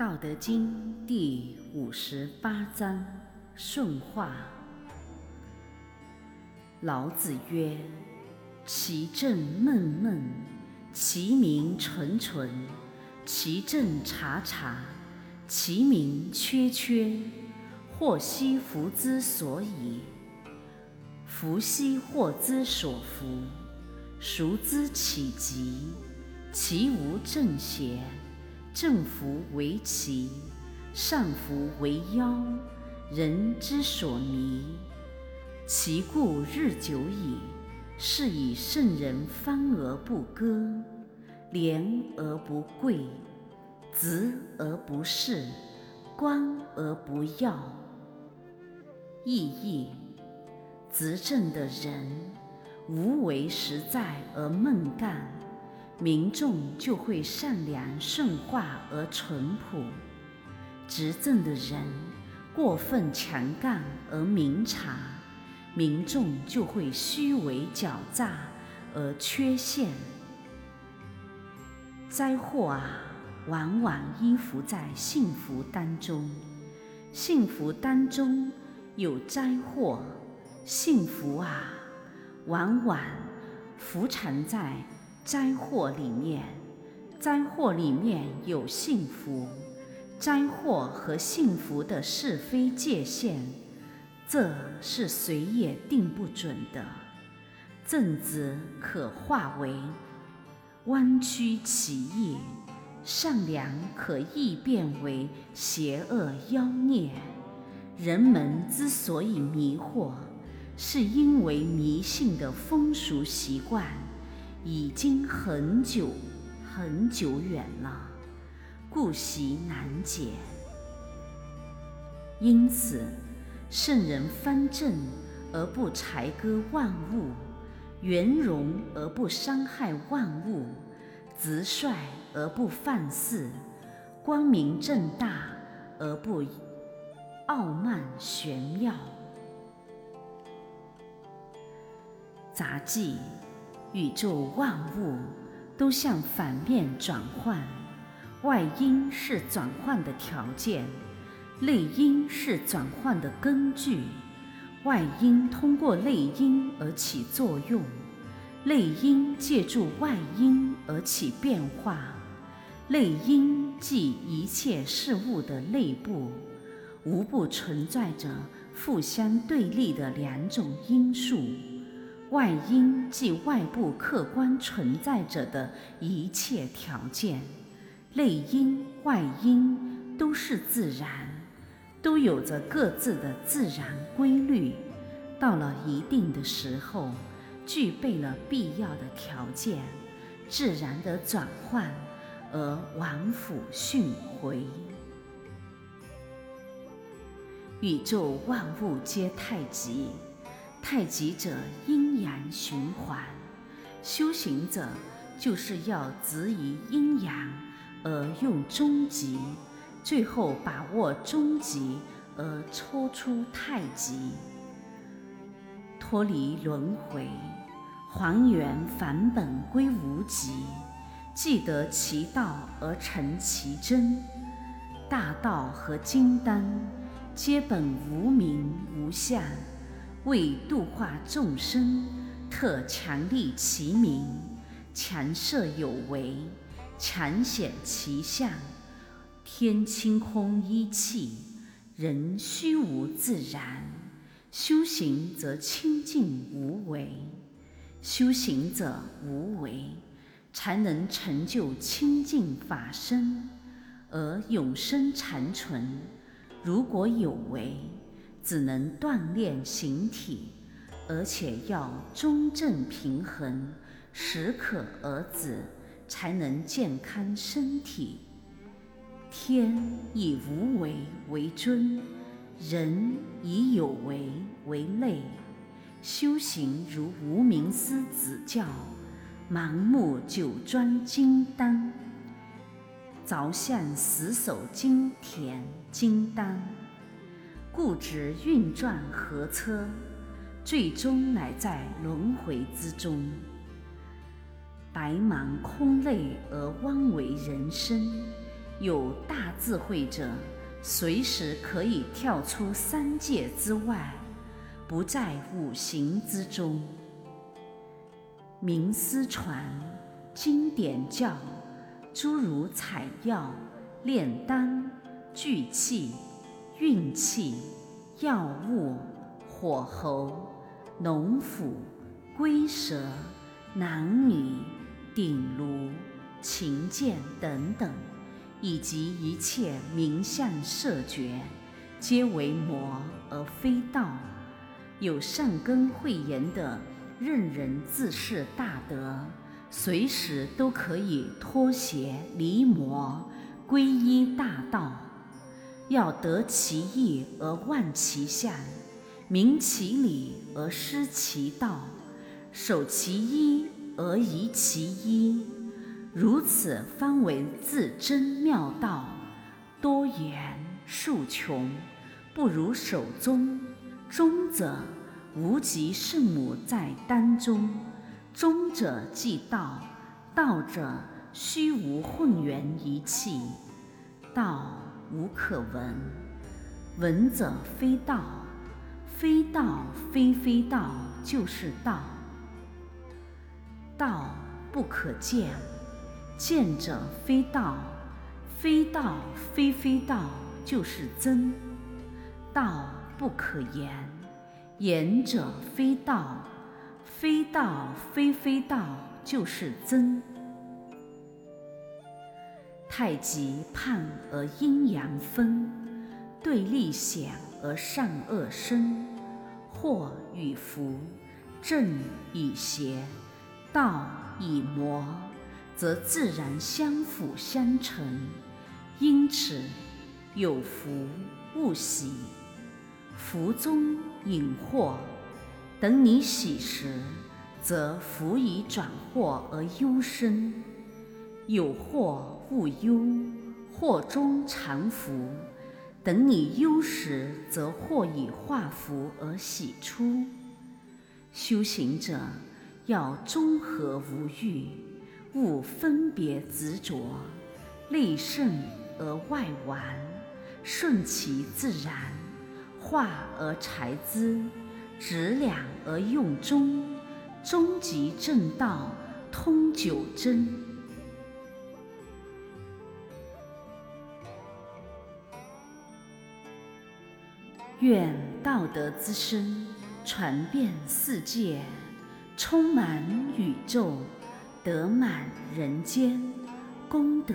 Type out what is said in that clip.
道德经第五十八章顺化。老子曰：“其政闷闷，其名纯纯；其政察察，其名缺缺。祸兮福之所以，福兮祸之所伏。孰知其极？其无正邪。”正服为奇，上服为妖，人之所迷。其故日久矣，是以圣人方而不割，廉而不贵，直而不恃，光而不耀。意义：执政的人，无为实在而闷干。民众就会善良顺化而淳朴；执政的人过分强干而明察，民众就会虚伪狡诈而缺陷。灾祸啊，往往依附在幸福当中；幸福当中有灾祸，幸福啊，往往伏藏在。灾祸里面，灾祸里面有幸福，灾祸和幸福的是非界限，这是谁也定不准的。正直可化为弯曲奇异，善良可易变为邪恶妖孽。人们之所以迷惑，是因为迷信的风俗习惯。已经很久很久远了，故习难解。因此，圣人方正而不裁割万物，圆融而不伤害万物，直率而不放肆，光明正大而不傲慢玄妙。杂记。宇宙万物都向反面转换，外因是转换的条件，内因是转换的根据。外因通过内因而起作用，内因借助外因而起变化。内因即一切事物的内部，无不存在着互相对立的两种因素。外因即外部客观存在着的一切条件，内因、外因都是自然，都有着各自的自然规律。到了一定的时候，具备了必要的条件，自然的转换而往复循回。宇宙万物皆太极。太极者，阴阳循环。修行者就是要执于阴阳，而用终极，最后把握终极，而抽出太极，脱离轮回，还原返本归无极，既得其道而成其真。大道和金丹，皆本无名无相。为度化众生，特强立其名，强设有为，强显其相。天清空一气，人虚无自然。修行则清净无为，修行者无为，才能成就清净法身，而永生长存。如果有为，只能锻炼形体，而且要中正平衡，适可而止，才能健康身体。天以无为为尊，人以有为为累。修行如无名师指教，盲目酒庄金丹，着相死守金田金丹。固执运转何车，最终乃在轮回之中。白忙空累而枉为人生，有大智慧者，随时可以跳出三界之外，不在五行之中。名师传，经典教，诸如采药、炼丹、聚气、运气、药物、火候、农夫、龟蛇、男女、鼎炉、琴剑等等，以及一切名相色觉，皆为魔而非道。有善根慧眼的。任人自恃大德，随时都可以脱邪离魔，皈依大道。要得其意而忘其相，明其理而失其道，守其一而遗其一，如此方为自真妙道。多言数穷，不如守中。中者。无极圣母在丹中，中者即道，道者虚无混元一气，道无可闻，闻者非道，非道非非道就是道，道不可见，见者非道，非道非非道就是真，道不可言。言者非道，非道非非道，就是真。太极判而阴阳分，对立显而善恶生，祸与福，正与邪，道与魔，则自然相辅相成。因此，有福勿喜。福中隐祸，等你喜时，则福已转祸而忧生；有祸勿忧，祸中藏福。等你忧时，则祸已化福而喜出。修行者要中和无欲，勿分别执着，内圣而外完，顺其自然。化而裁之，直两而用中，终极正道通九真。愿道德之声传遍世界，充满宇宙，得满人间，功德。